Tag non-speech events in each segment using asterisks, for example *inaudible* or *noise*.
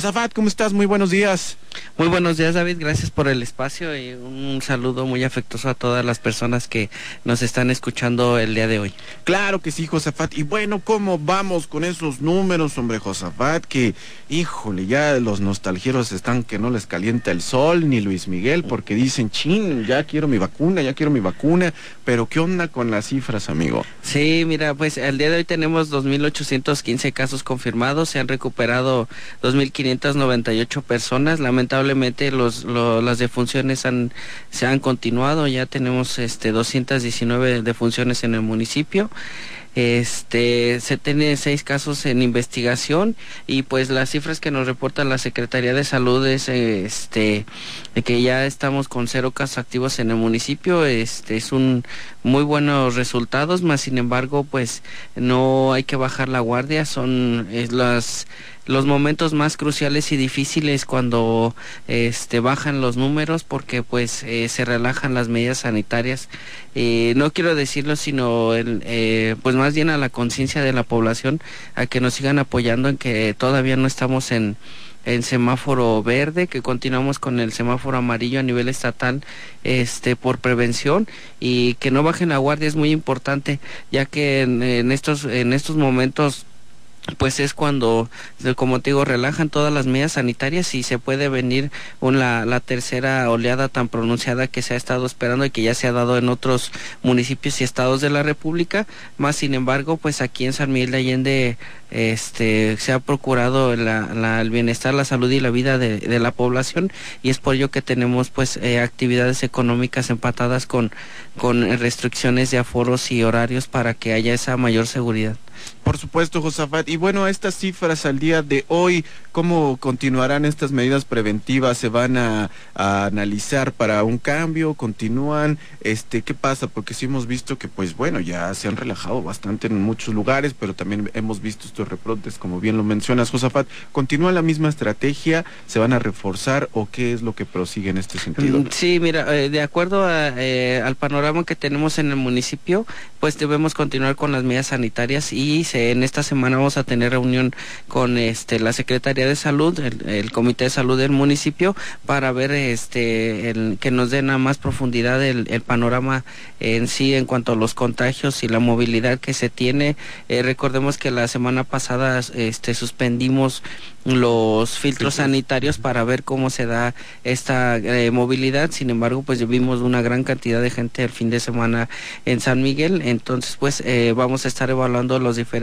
Josafat, ¿cómo estás? Muy buenos días. Muy buenos días, David. Gracias por el espacio y un saludo muy afectuoso a todas las personas que nos están escuchando el día de hoy. Claro que sí, Josafat. Y bueno, ¿cómo vamos con esos números, hombre, Josafat? Que, híjole, ya los nostalgieros están que no les calienta el sol, ni Luis Miguel, porque dicen, chin, ya quiero mi vacuna, ya quiero mi vacuna. Pero, ¿qué onda con las cifras, amigo? Sí, mira, pues el día de hoy tenemos 2.815 casos confirmados, se han recuperado 2.598 personas. Lamentablemente, los, las defunciones han, se han continuado, ya tenemos este 219 defunciones en el municipio. Este, se tiene seis casos en investigación y pues las cifras que nos reporta la Secretaría de Salud es este que ya estamos con cero casos activos en el municipio. Este es un muy buenos resultados, más sin embargo, pues no hay que bajar la guardia. Son las los momentos más cruciales y difíciles cuando este bajan los números porque pues eh, se relajan las medidas sanitarias. Eh, no quiero decirlo sino eh, pues más bien a la conciencia de la población a que nos sigan apoyando en que todavía no estamos en en semáforo verde, que continuamos con el semáforo amarillo a nivel estatal este por prevención y que no bajen la guardia es muy importante, ya que en estos en estos momentos pues es cuando, como te digo, relajan todas las medidas sanitarias y se puede venir una, la tercera oleada tan pronunciada que se ha estado esperando y que ya se ha dado en otros municipios y estados de la República. Más sin embargo, pues aquí en San Miguel de Allende este, se ha procurado el bienestar, la salud y la vida de, la población y es por ello que tenemos pues eh, actividades económicas empatadas con, con restricciones de aforos y horarios para que haya esa mayor seguridad. Por supuesto, Josafat. Y bueno, estas cifras al día de hoy, ¿cómo continuarán estas medidas preventivas? ¿Se van a, analizar para un cambio? ¿Continúan? Este, ¿Qué pasa? Porque sí hemos visto que, pues bueno, ya se han relajado bastante en muchos lugares, pero también hemos visto estos reprotes, como bien lo mencionas, Josafat. ¿Continúa la misma estrategia? ¿Se van a reforzar o qué es lo que prosigue en este sentido? Mm, sí, mira, eh, de acuerdo eh, al panorama que tenemos en el municipio, pues debemos continuar con las medidas sanitarias y en esta semana vamos a tener reunión con este la Secretaría de Salud, el, Comité de Salud del municipio, para ver este el, que nos den a más profundidad el, panorama en sí en cuanto a los contagios y la movilidad que se tiene. Eh, recordemos que la semana pasada este suspendimos los filtros sanitarios para ver cómo se da esta eh, movilidad. Sin embargo, pues vimos una gran cantidad de gente el fin de semana en San Miguel. Entonces, pues eh, vamos a estar evaluando los diferentes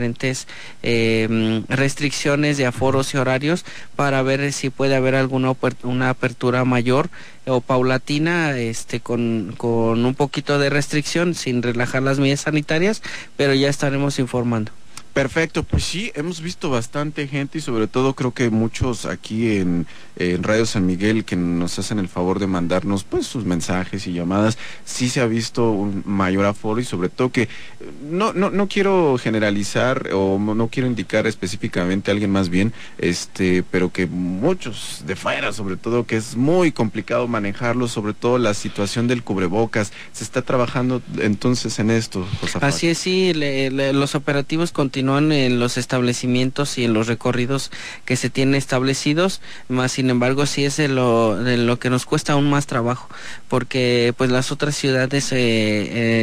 eh, restricciones de aforos y horarios para ver si puede haber alguna una apertura mayor o paulatina este con, con un poquito de restricción sin relajar las medidas sanitarias, pero ya estaremos informando. Perfecto, pues sí, hemos visto bastante gente y sobre todo creo que muchos aquí en, Radio San Miguel que nos hacen el favor de mandarnos pues sus mensajes y llamadas, sí se ha visto un mayor aforo y sobre todo que no, no, no quiero generalizar o no quiero indicar específicamente a alguien más bien, este, pero que muchos de fuera sobre todo que es muy complicado manejarlo, sobre todo la situación del cubrebocas, se está trabajando entonces en esto. Así es, sí, los operativos continúan en los establecimientos y en los recorridos que se tienen establecidos, más sin embargo sí es de lo, de lo que nos cuesta aún más trabajo, porque pues las otras ciudades eh,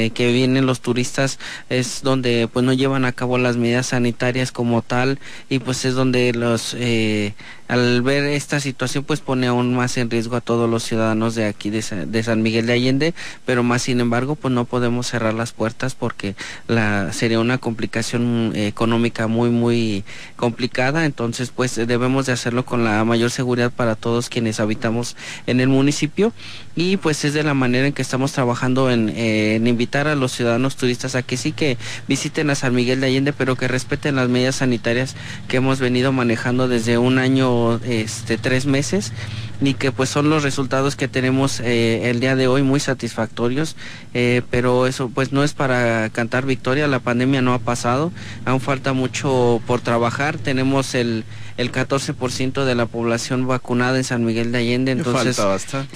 eh, que vienen los turistas es donde pues no llevan a cabo las medidas sanitarias como tal y pues es donde los eh, al ver esta situación pues pone aún más en riesgo a todos los ciudadanos de aquí de, San Miguel de Allende, pero más sin embargo pues no podemos cerrar las puertas porque la sería una complicación económica muy muy complicada, entonces pues debemos de hacerlo con la mayor seguridad para todos quienes habitamos en el municipio. Y pues es de la manera en que estamos trabajando en, en invitar a los ciudadanos turistas a que sí que visiten a San Miguel de Allende, pero que respeten las medidas sanitarias que hemos venido manejando desde un año este, tres meses y que pues son los resultados que tenemos eh, el día de hoy muy satisfactorios, eh, pero eso pues no es para cantar victoria, la pandemia no ha pasado, aún falta mucho por trabajar, tenemos el, el 14% de la población vacunada en San Miguel de Allende, entonces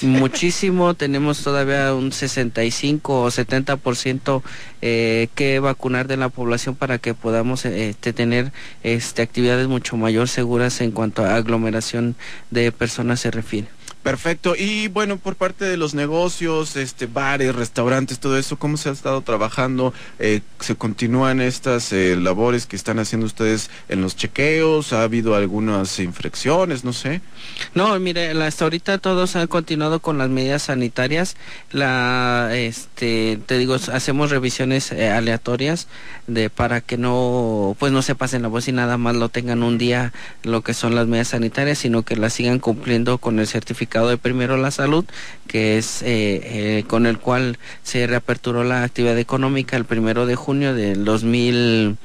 muchísimo, tenemos todavía un 65 o 70% eh, que vacunar de la población para que podamos este, tener este, actividades mucho mayor seguras en cuanto a aglomeración de personas se refiere. Perfecto. Y bueno, por parte de los negocios, este, bares, restaurantes, todo eso, ¿cómo se ha estado trabajando? Eh, ¿Se continúan estas eh, labores que están haciendo ustedes en los chequeos? ¿Ha habido algunas infracciones? No sé. No, mire, hasta ahorita todos han continuado con las medidas sanitarias. La, este, te digo, hacemos revisiones eh, aleatorias de para que no, pues no se pasen la voz y nada más lo tengan un día lo que son las medidas sanitarias, sino que las sigan cumpliendo con el certificado de Primero la Salud, que es eh, eh, con el cual se reaperturó la actividad económica el primero de junio del 2020.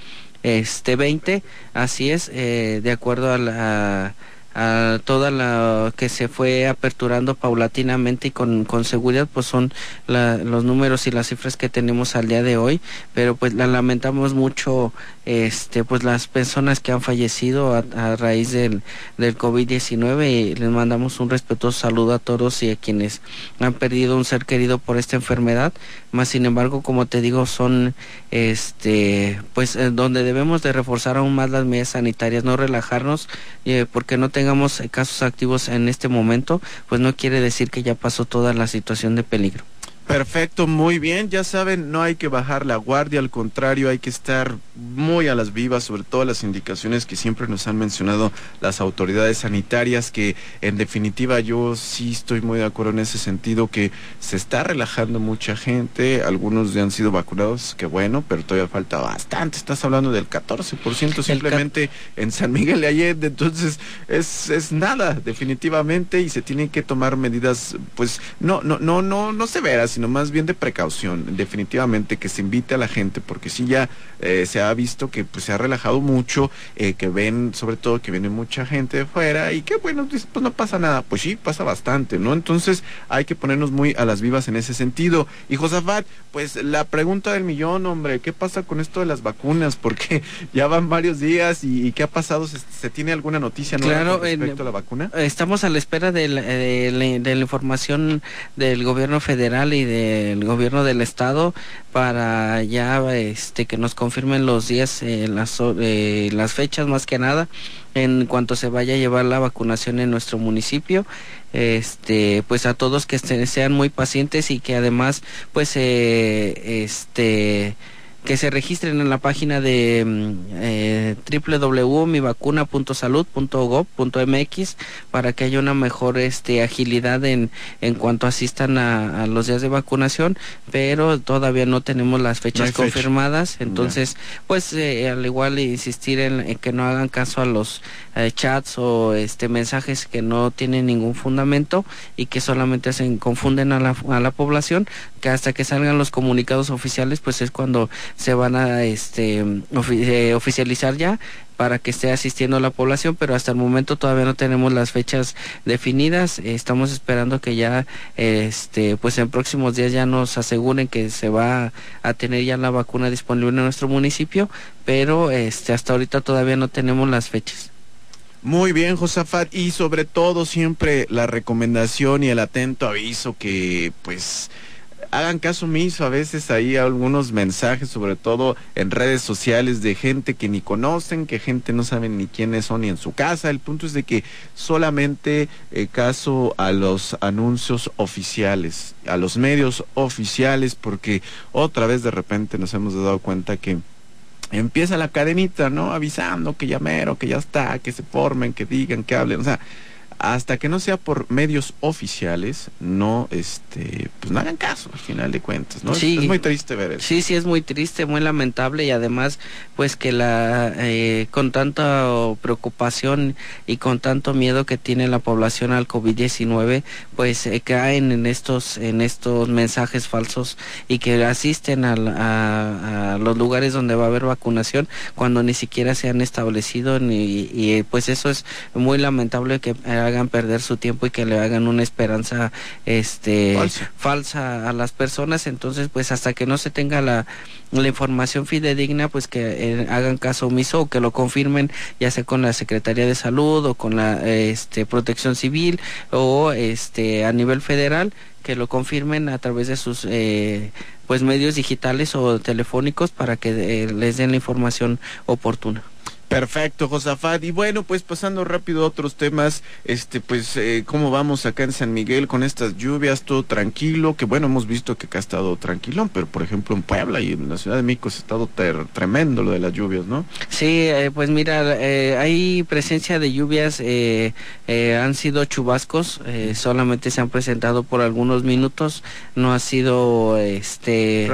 Este, así es, eh, de acuerdo a la a toda la que se fue aperturando paulatinamente y con, con seguridad pues son los números y las cifras que tenemos al día de hoy. Pero pues la lamentamos mucho este pues las personas que han fallecido a, raíz del, del COVID-19 y les mandamos un respetuoso saludo a todos y a quienes han perdido un ser querido por esta enfermedad más sin embargo como te digo son este pues eh, donde debemos de reforzar aún más las medidas sanitarias no relajarnos eh, porque no tengamos casos activos en este momento pues no quiere decir que ya pasó toda la situación de peligro Perfecto, muy bien. Ya saben, no hay que bajar la guardia, al contrario, hay que estar muy a las vivas, sobre todo las indicaciones que siempre nos han mencionado las autoridades sanitarias, que en definitiva yo sí estoy muy de acuerdo en ese sentido, que se está relajando mucha gente, algunos ya han sido vacunados, que bueno, pero todavía falta bastante. Estás hablando del 14% simplemente en San Miguel de Allende, entonces es, es nada, definitivamente, y se tienen que tomar medidas, pues, no, no, no, no, no severas sino más bien de precaución, definitivamente que se invite a la gente, porque sí ya eh, se ha visto que pues, se ha relajado mucho, eh, que ven, sobre todo que viene mucha gente de fuera y que bueno, pues, pues no pasa nada, pues sí, pasa bastante, ¿no? Entonces hay que ponernos muy a las vivas en ese sentido. Y Josafat, pues la pregunta del millón, hombre, ¿qué pasa con esto de las vacunas? Porque *laughs* ya van varios días y, ¿qué ha pasado? ¿Se, tiene alguna noticia nueva respecto a la vacuna? Estamos a la espera de la, de la información del gobierno federal y del gobierno del estado para ya este que nos confirmen los días eh, las eh, las fechas más que nada en cuanto se vaya a llevar la vacunación en nuestro municipio este pues a todos que sean muy pacientes y que además pues eh, este que se registren en la página de mm, eh, www.mivacuna.salud.gov.mx para que haya una mejor este, agilidad en, en cuanto asistan a, los días de vacunación, pero todavía no tenemos las fechas confirmadas, entonces pues eh, al igual insistir en, que no hagan caso a los eh, chats o este mensajes que no tienen ningún fundamento y que solamente se confunden a la, a la población, que hasta que salgan los comunicados oficiales pues es cuando se van a este eh, oficializar ya para que esté asistiendo la población, pero hasta el momento todavía no tenemos las fechas definidas. Estamos esperando que ya, este, pues en próximos días ya nos aseguren que se va a tener ya la vacuna disponible en nuestro municipio, pero este, hasta ahorita todavía no tenemos las fechas. Muy bien, Josafat, y sobre todo siempre la recomendación y el atento aviso que, pues, hagan caso omiso a veces hay algunos mensajes, sobre todo en redes sociales, de gente que ni conocen, que gente no saben ni quiénes son ni en su casa. El punto es de que solamente eh, caso a los anuncios oficiales, a los medios oficiales, porque otra vez de repente nos hemos dado cuenta que empieza la cadenita, ¿no? Avisando que ya mero, que ya está, que se formen, que digan, que hablen, o sea hasta que no sea por medios oficiales, no, este, pues no hagan caso al final de cuentas, ¿no? Sí, es, muy triste ver eso. Sí, sí, es muy triste, muy lamentable y además, pues que la, eh, con tanta preocupación y con tanto miedo que tiene la población al COVID-19, pues eh, caen en estos, en estos mensajes falsos y que asisten a, a, los lugares donde va a haber vacunación cuando ni siquiera se han establecido ni, y pues eso es muy lamentable que hagan perder su tiempo y que le hagan una esperanza este Falsa. falsa a las personas entonces pues hasta que no se tenga la, la información fidedigna pues que eh, hagan caso omiso o que lo confirmen ya sea con la Secretaría de Salud o con la este Protección Civil o este a nivel federal que lo confirmen a través de sus eh, pues medios digitales o telefónicos para que eh, les den la información oportuna. Perfecto, Josafat. Y bueno, pues pasando rápido a otros temas, este, pues, eh, ¿cómo vamos acá en San Miguel con estas lluvias? Todo tranquilo, que bueno, hemos visto que acá ha estado tranquilón, pero por ejemplo en Puebla y en la Ciudad de México ha estado ter- tremendo lo de las lluvias, ¿no? Sí, eh, pues mira, eh, hay presencia de lluvias, eh, eh, han sido chubascos, eh, solamente se han presentado por algunos minutos, no ha sido este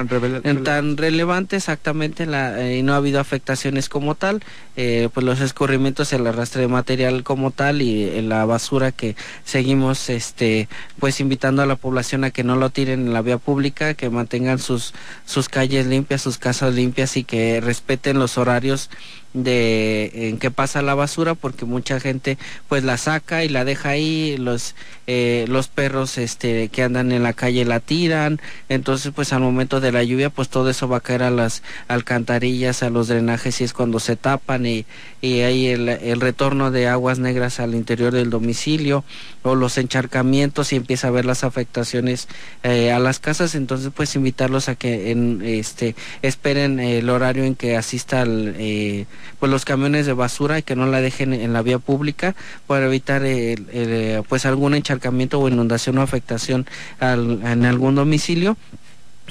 Tan relevante exactamente la, eh, y no ha habido afectaciones como tal, eh, pues los escurrimientos, el arrastre de material como tal y eh, la basura que seguimos este pues invitando a la población a que no lo tiren en la vía pública, que mantengan sus sus calles limpias, sus casas limpias y que respeten los horarios de en que pasa la basura porque mucha gente pues la saca y la deja ahí los eh, los perros este que andan en la calle la tiran entonces pues al momento de la lluvia pues todo eso va a caer a las alcantarillas a los drenajes y es cuando se tapan y, y hay el retorno de aguas negras al interior del domicilio o los encharcamientos y empieza a ver las afectaciones eh, a las casas entonces pues invitarlos a que en este esperen el horario en que asista eh, pues los camiones de basura y que no la dejen en la vía pública para evitar el, pues algún encharcamiento o inundación o afectación al- en algún domicilio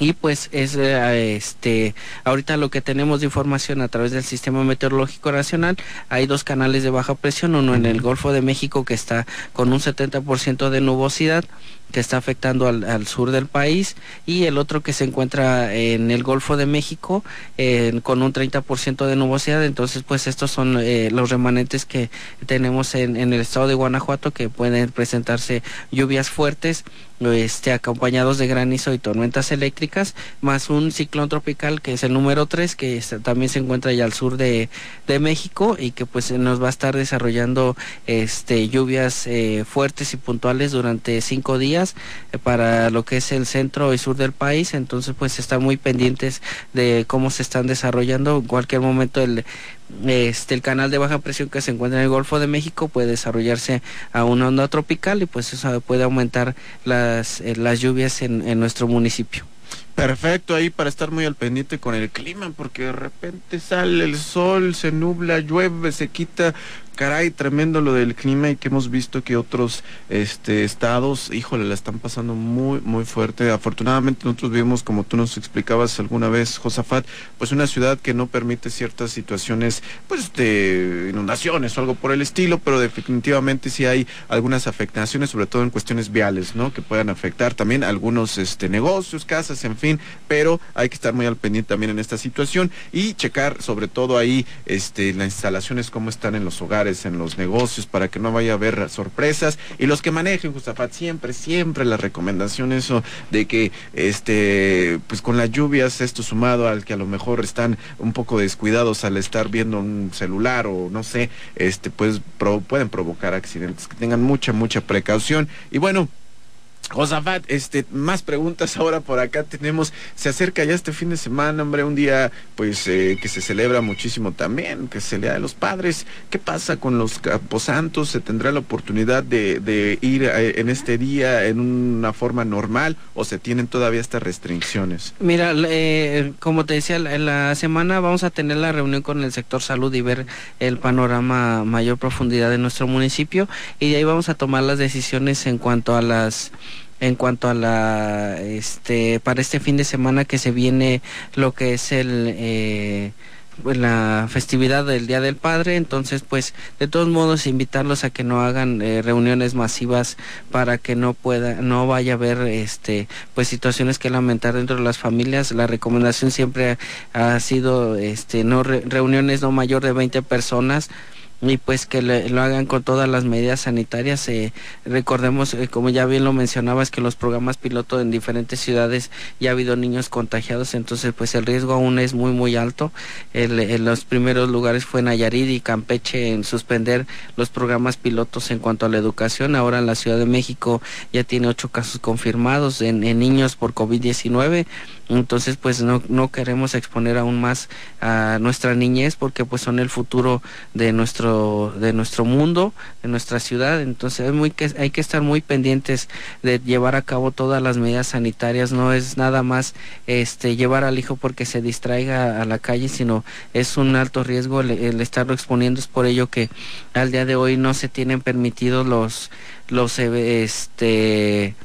y pues es eh, este ahorita lo que tenemos de información a través del sistema meteorológico nacional hay dos canales de baja presión uno en el Golfo de México que está con un 70% de nubosidad que está afectando al, sur del país y el otro que se encuentra en el Golfo de México con un 30% de nubosidad. Entonces pues estos son eh, los remanentes que tenemos en, el estado de Guanajuato que pueden presentarse lluvias fuertes este, acompañados de granizo y tormentas eléctricas, más un ciclón tropical que es el número 3, que también se encuentra ya al sur de, de México y que pues nos va a estar desarrollando este, lluvias eh, fuertes y puntuales durante cinco días eh, para lo que es el centro y sur del país, entonces pues están muy pendientes de cómo se están desarrollando, en cualquier momento el este el canal de baja presión que se encuentra en el Golfo de México puede desarrollarse a una onda tropical y pues eso puede aumentar las, eh, las lluvias en, en nuestro municipio. Perfecto, ahí para estar muy al pendiente con el clima, porque de repente sale el sol, se nubla, llueve, se quita. Caray, tremendo lo del clima y que hemos visto que otros este, estados, híjole, la están pasando muy, muy fuerte. Afortunadamente nosotros vivimos, como tú nos explicabas alguna vez, Josafat, pues una ciudad que no permite ciertas situaciones, pues de inundaciones o algo por el estilo, pero definitivamente sí hay algunas afectaciones, sobre todo en cuestiones viales, ¿no? Que puedan afectar también algunos este, negocios, casas, en fin, pero hay que estar muy al pendiente también en esta situación y checar sobre todo ahí este, las instalaciones, cómo están en los hogares, en los negocios, para que no vaya a haber sorpresas. Y los que manejen, Josafat, siempre, siempre la recomendación eso de que, este, pues con las lluvias, esto sumado al que a lo mejor están un poco descuidados al estar viendo un celular o no sé, este, pues pro- pueden provocar accidentes. Que tengan mucha, mucha precaución. Y bueno, Josafat, este, más preguntas ahora por acá tenemos. Se acerca ya este fin de semana, hombre, un día pues eh, que se celebra muchísimo también, que es el Día de los Padres. ¿Qué pasa con los caposantos? ¿Se tendrá la oportunidad de, ir eh, en este día en una forma normal o se tienen todavía estas restricciones? Mira, eh, como te decía, en la semana vamos a tener la reunión con el sector salud y ver el panorama a mayor profundidad de nuestro municipio y de ahí vamos a tomar las decisiones en cuanto a las en cuanto a la este para este fin de semana que se viene lo que es el eh, la festividad del Día del Padre, entonces pues de todos modos invitarlos a que no hagan eh, reuniones masivas para que no pueda no vaya a haber este pues situaciones que lamentar dentro de las familias. La recomendación siempre ha sido este no re- reuniones no mayor de 20 personas y pues que lo hagan con todas las medidas sanitarias. Eh, recordemos, eh, como ya bien lo mencionabas, que los programas piloto en diferentes ciudades ya ha habido niños contagiados, entonces pues el riesgo aún es muy muy alto. en los primeros lugares fue Nayarit y Campeche en suspender los programas pilotos en cuanto a la educación. Ahora en la Ciudad de México ya tiene ocho casos confirmados en, en niños por COVID-19 entonces pues no, no queremos exponer aún más a nuestra niñez porque pues son el futuro de nuestro de nuestro mundo de nuestra ciudad. Entonces es muy hay que estar muy pendientes de llevar a cabo todas las medidas sanitarias. No es nada más este llevar al hijo porque se distraiga a la calle sino es un alto riesgo el, el estarlo exponiendo. Es por ello que al día de hoy no se tienen permitidos los los este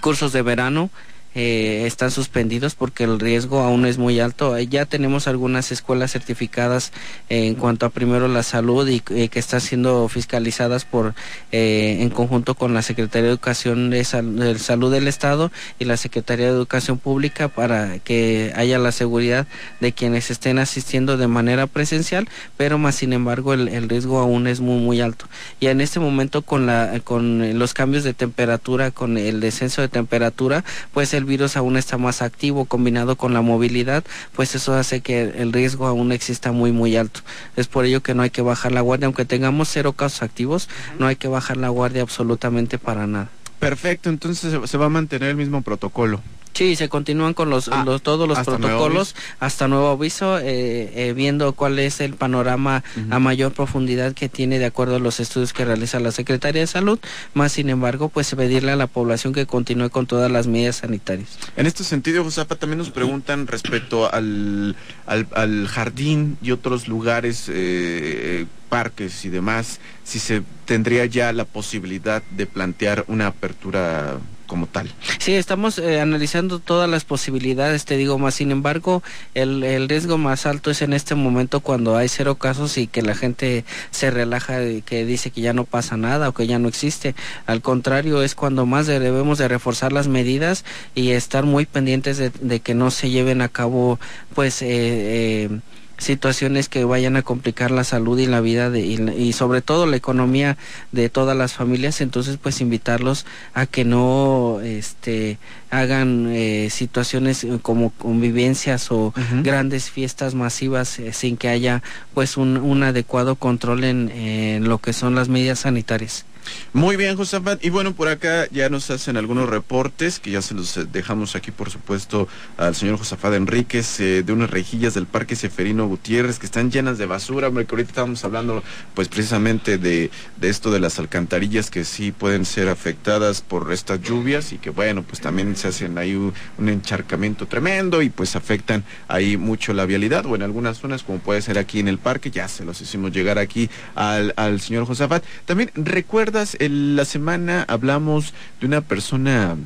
cursos de verano eh, están suspendidos porque el riesgo aún es muy alto. Eh, ya tenemos algunas escuelas certificadas en cuanto a primero la salud y eh, que están siendo fiscalizadas por en conjunto con la Secretaría de Educación de, Salud del Estado y la Secretaría de Educación Pública para que haya la seguridad de quienes estén asistiendo de manera presencial, pero más sin embargo el, el riesgo aún es muy muy alto. Y en este momento con la con los cambios de temperatura, con el descenso de temperatura, pues el virus aún está más activo combinado con la movilidad, pues eso hace que el riesgo aún exista muy muy alto. Es por ello que no hay que bajar la guardia, aunque tengamos cero casos activos, no hay que bajar la guardia absolutamente para nada. Perfecto, entonces se va a mantener el mismo protocolo. Sí, se continúan con los, ah, todos los protocolos hasta nuevo aviso, eh, eh, viendo cuál es el panorama a mayor profundidad que tiene de acuerdo a los estudios que realiza la Secretaría de Salud, más sin embargo, pues pedirle a la población que continúe con todas las medidas sanitarias. En este sentido, Josafa, también nos preguntan respecto al, al, jardín y otros lugares, eh, parques y demás, si se tendría ya la posibilidad de plantear una apertura como tal. Sí, estamos eh, analizando todas las posibilidades, te digo más, sin embargo, el, el, riesgo más alto es en este momento cuando hay cero casos y que la gente se relaja y que dice que ya no pasa nada o que ya no existe. Al contrario, es cuando más debemos de reforzar las medidas y estar muy pendientes de, que no se lleven a cabo, pues, eh, eh, situaciones que vayan a complicar la salud y la vida de, y, sobre todo la economía de todas las familias entonces pues invitarlos a que no este hagan eh, situaciones como convivencias o grandes fiestas masivas eh, sin que haya pues un, un adecuado control en, en lo que son las medidas sanitarias muy bien, Josafat. Y bueno, por acá ya nos hacen algunos reportes que ya se los eh, dejamos aquí, por supuesto, al señor Josafat Enríquez eh, de unas rejillas del Parque Seferino Gutiérrez que están llenas de basura. Hombre, ahorita estábamos hablando, pues precisamente de, de esto de las alcantarillas que sí pueden ser afectadas por estas lluvias y que, bueno, pues también se hacen ahí un, encharcamiento tremendo y pues afectan ahí mucho la vialidad o en algunas zonas, como puede ser aquí en el parque. Ya se los hicimos llegar aquí al, al señor Josafat. También recuerda la semana hablamos de una persona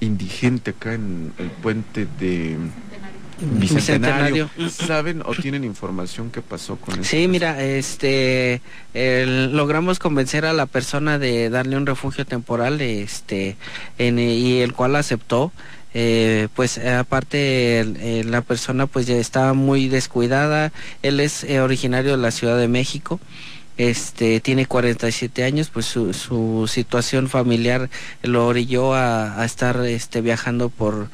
indigente acá en el puente de Bicentenario. ¿Saben o tienen información qué pasó con eso? Sí, mira, este, logramos convencer a la persona de darle un refugio temporal, este, y el cual aceptó. Eh, pues aparte la persona pues ya estaba muy descuidada. Él es eh, originario de la Ciudad de México este tiene 47 años, pues su, situación familiar lo orilló a, estar este viajando por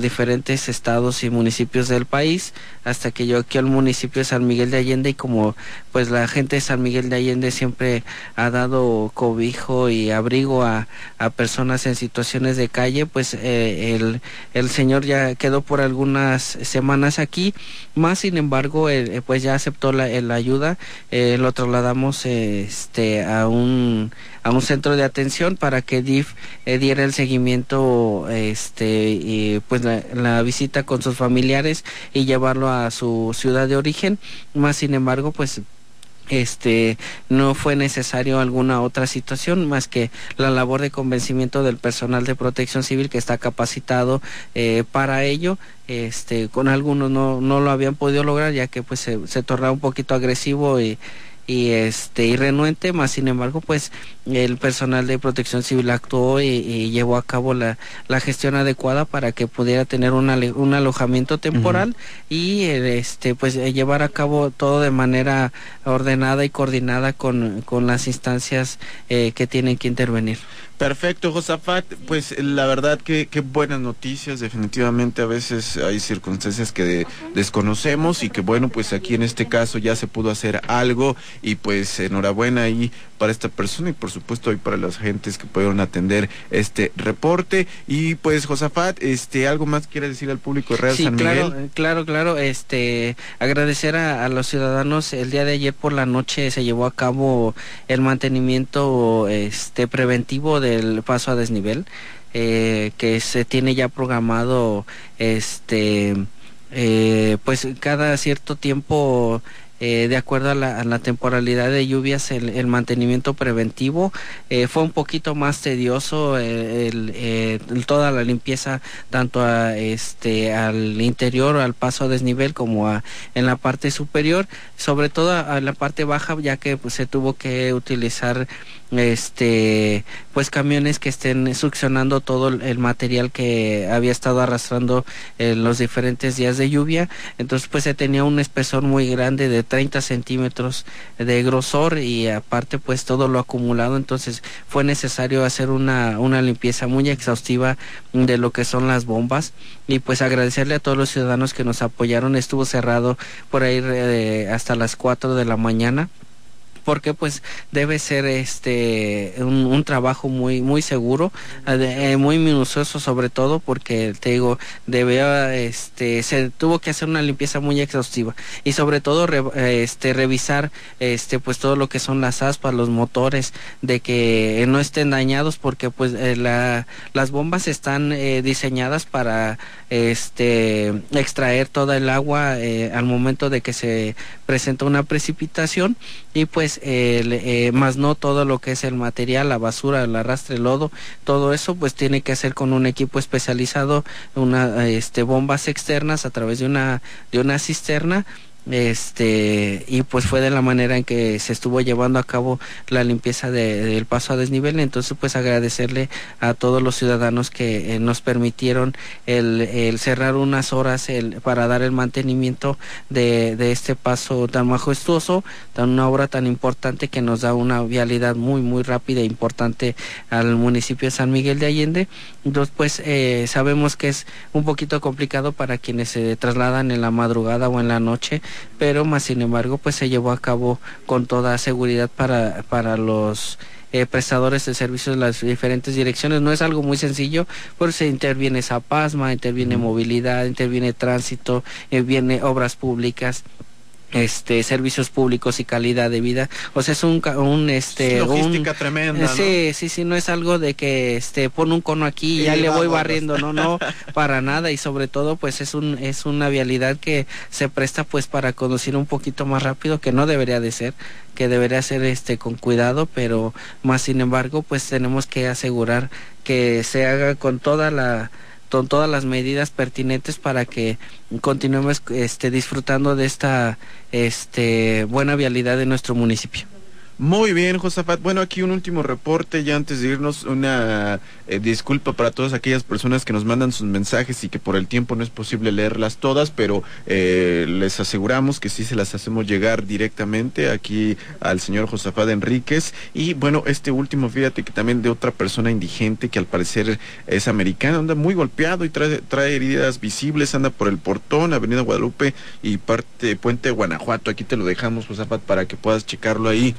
diferentes estados y municipios del país hasta que yo aquí al municipio de San Miguel de Allende y como pues la gente de San Miguel de Allende siempre ha dado cobijo y abrigo a, a personas en situaciones de calle pues eh, el, el señor ya quedó por algunas semanas aquí más sin embargo eh, pues ya aceptó la, la ayuda eh, lo trasladamos este a un a un centro de atención para que DIF eh, diera el seguimiento, este, y pues la, la, visita con sus familiares y llevarlo a su ciudad de origen. Más sin embargo, pues este no fue necesario alguna otra situación más que la labor de convencimiento del personal de protección civil que está capacitado eh, para ello este con algunos no, no lo habían podido lograr ya que pues se, se tornaba un poquito agresivo y y este y renuente, más sin embargo, pues el personal de protección civil actuó y, llevó a cabo la, la, gestión adecuada para que pudiera tener un alojamiento temporal y este pues llevar a cabo todo de manera ordenada y coordinada con, con las instancias eh, que tienen que intervenir. Perfecto, Josafat. Pues la verdad que, qué buenas noticias. Definitivamente a veces hay circunstancias que desconocemos y que bueno, pues aquí en este caso ya se pudo hacer algo y pues enhorabuena ahí para esta persona y por supuesto ahí para las gentes que pudieron atender este reporte. Y pues Josafat, este, ¿algo más quiere decir al público de Real San Miguel? Claro, claro, claro. Este, agradecer a, a los ciudadanos. El día de ayer por la noche se llevó a cabo el mantenimiento este preventivo de el paso a desnivel, eh, que se tiene ya programado este eh, pues cada cierto tiempo eh, de acuerdo a la, temporalidad de lluvias, el, mantenimiento preventivo eh, fue un poquito más tedioso el, toda la limpieza tanto a, este al interior al paso a desnivel como a, en la parte superior, sobre todo a, la parte baja ya que pues, se tuvo que utilizar este pues camiones que estén succionando todo el material que había estado arrastrando en los diferentes días de lluvia. Entonces pues se tenía un espesor muy grande de 30 centímetros de grosor y aparte pues todo lo acumulado. Entonces fue necesario hacer una, una limpieza muy exhaustiva de lo que son las bombas. Y pues agradecerle a todos los ciudadanos que nos apoyaron. Estuvo cerrado por ahí eh, hasta las 4 de la mañana porque pues debe ser este un, trabajo muy muy seguro eh, muy minucioso sobre todo porque te digo debía este se tuvo que hacer una limpieza muy exhaustiva y sobre todo este revisar este pues todo lo que son las aspas los motores de que no estén dañados porque pues eh, la, las bombas están eh, diseñadas para este extraer toda el agua al momento de que se presenta una precipitación y pues eh, más no todo lo que es el material, la basura, el arrastre, el lodo, todo eso pues tiene que hacer con un equipo especializado, una este bombas externas a través de una de una cisterna este y pues fue de la manera en que se estuvo llevando a cabo la limpieza del paso a desnivel. Entonces pues agradecerle a todos los ciudadanos que eh, nos permitieron el, cerrar unas horas para dar el mantenimiento de, de, este paso tan majestuoso tan una obra tan importante que nos da una vialidad muy muy rápida e importante al municipio de San Miguel de Allende. Entonces pues eh, sabemos que es un poquito complicado para quienes se trasladan en la madrugada o en la noche pero más sin embargo pues se llevó a cabo con toda seguridad para, para los eh, prestadores de servicios de las diferentes direcciones. No es algo muy sencillo, porque se interviene Zapasma, interviene movilidad, interviene tránsito, interviene eh, obras públicas este servicios públicos y calidad de vida. O sea es un, un este logística tremenda sí sí sí no es algo de que este pone un cono aquí y ya le voy barriendo no no *laughs* para nada. Y sobre todo pues es un es una vialidad que se presta pues para conducir un poquito más rápido que no debería de ser que debería ser este con cuidado pero más sin embargo pues tenemos que asegurar que se haga con toda la con todas las medidas pertinentes para que continuemos este, disfrutando de esta este, buena vialidad de nuestro municipio. Muy bien, Josafat. Bueno, aquí un último reporte, ya antes de irnos, una eh, disculpa para todas aquellas personas que nos mandan sus mensajes y que por el tiempo no es posible leerlas todas, pero eh, les aseguramos que sí se las hacemos llegar directamente aquí al señor Josafat Enríquez. Y bueno, este último, fíjate que también de otra persona indigente que al parecer es americana, anda muy golpeado y trae, heridas visibles, anda por el portón, Avenida Guadalupe y parte Puente Guanajuato. Aquí te lo dejamos, Josafat, para que puedas checarlo ahí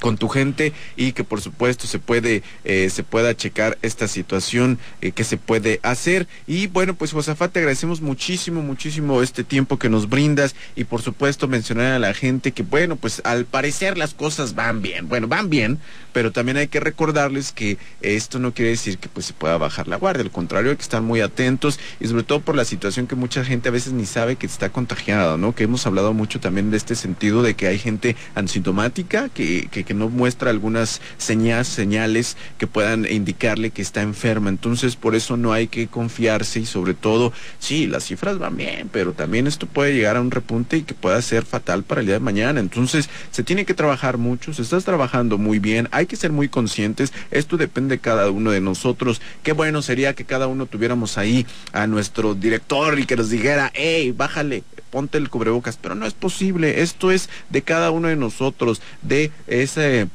con tu gente y que por supuesto se puede eh, se pueda checar esta situación eh, que se puede hacer. Y bueno pues Josafat te agradecemos muchísimo muchísimo este tiempo que nos brindas y por supuesto mencionar a la gente que bueno pues al parecer las cosas van bien. Bueno van bien pero también hay que recordarles que esto no quiere decir que pues se pueda bajar la guardia, al contrario hay que estar muy atentos y sobre todo por la situación que mucha gente a veces ni sabe que está contagiada, ¿no? Que hemos hablado mucho también de este sentido de que hay gente asintomática que, que que, no muestra algunas señas, señales que puedan indicarle que está enferma. Entonces, por eso no hay que confiarse y sobre todo, sí, las cifras van bien, pero también esto puede llegar a un repunte y que pueda ser fatal para el día de mañana. Entonces, se tiene que trabajar mucho, se está trabajando muy bien, hay que ser muy conscientes, esto depende de cada uno de nosotros. Qué bueno sería que cada uno tuviéramos ahí a nuestro director y que nos dijera, hey, bájale, ponte el cubrebocas, pero no es posible, esto es de cada uno de nosotros, de eh,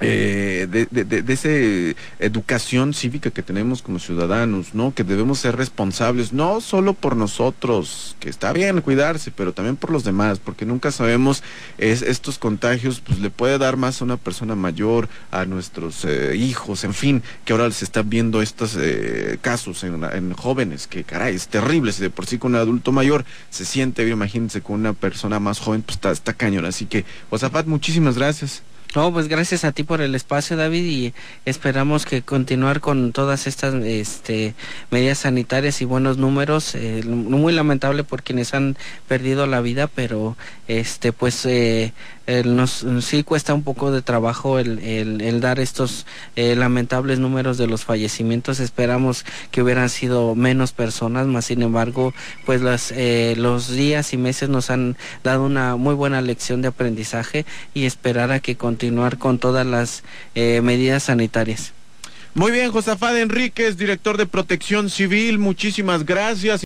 de, de, esa educación cívica que tenemos como ciudadanos, ¿no? Que debemos ser responsables, no solo por nosotros, que está bien cuidarse, pero también por los demás, porque nunca sabemos es, estos contagios, pues le puede dar más a una persona mayor, a nuestros eh, hijos, en fin, que ahora se están viendo estos eh, casos en, en, jóvenes, que caray, es terrible, si de por sí con un adulto mayor se siente imagínense con una persona más joven, pues está, está cañón, así que, Josafat, muchísimas gracias. No, pues gracias a ti por el espacio, David, y esperamos que continuar con todas estas este, medidas sanitarias y buenos números. Eh, muy lamentable por quienes han perdido la vida, pero este, pues eh, nos sí cuesta un poco de trabajo el, el, dar estos eh, lamentables números de los fallecimientos. Esperamos que hubieran sido menos personas, más sin embargo, pues eh, los días y meses nos han dado una muy buena lección de aprendizaje y esperar a que continuar con todas las eh, medidas sanitarias. Muy bien, Josafat Enríquez, director de Protección Civil, muchísimas gracias.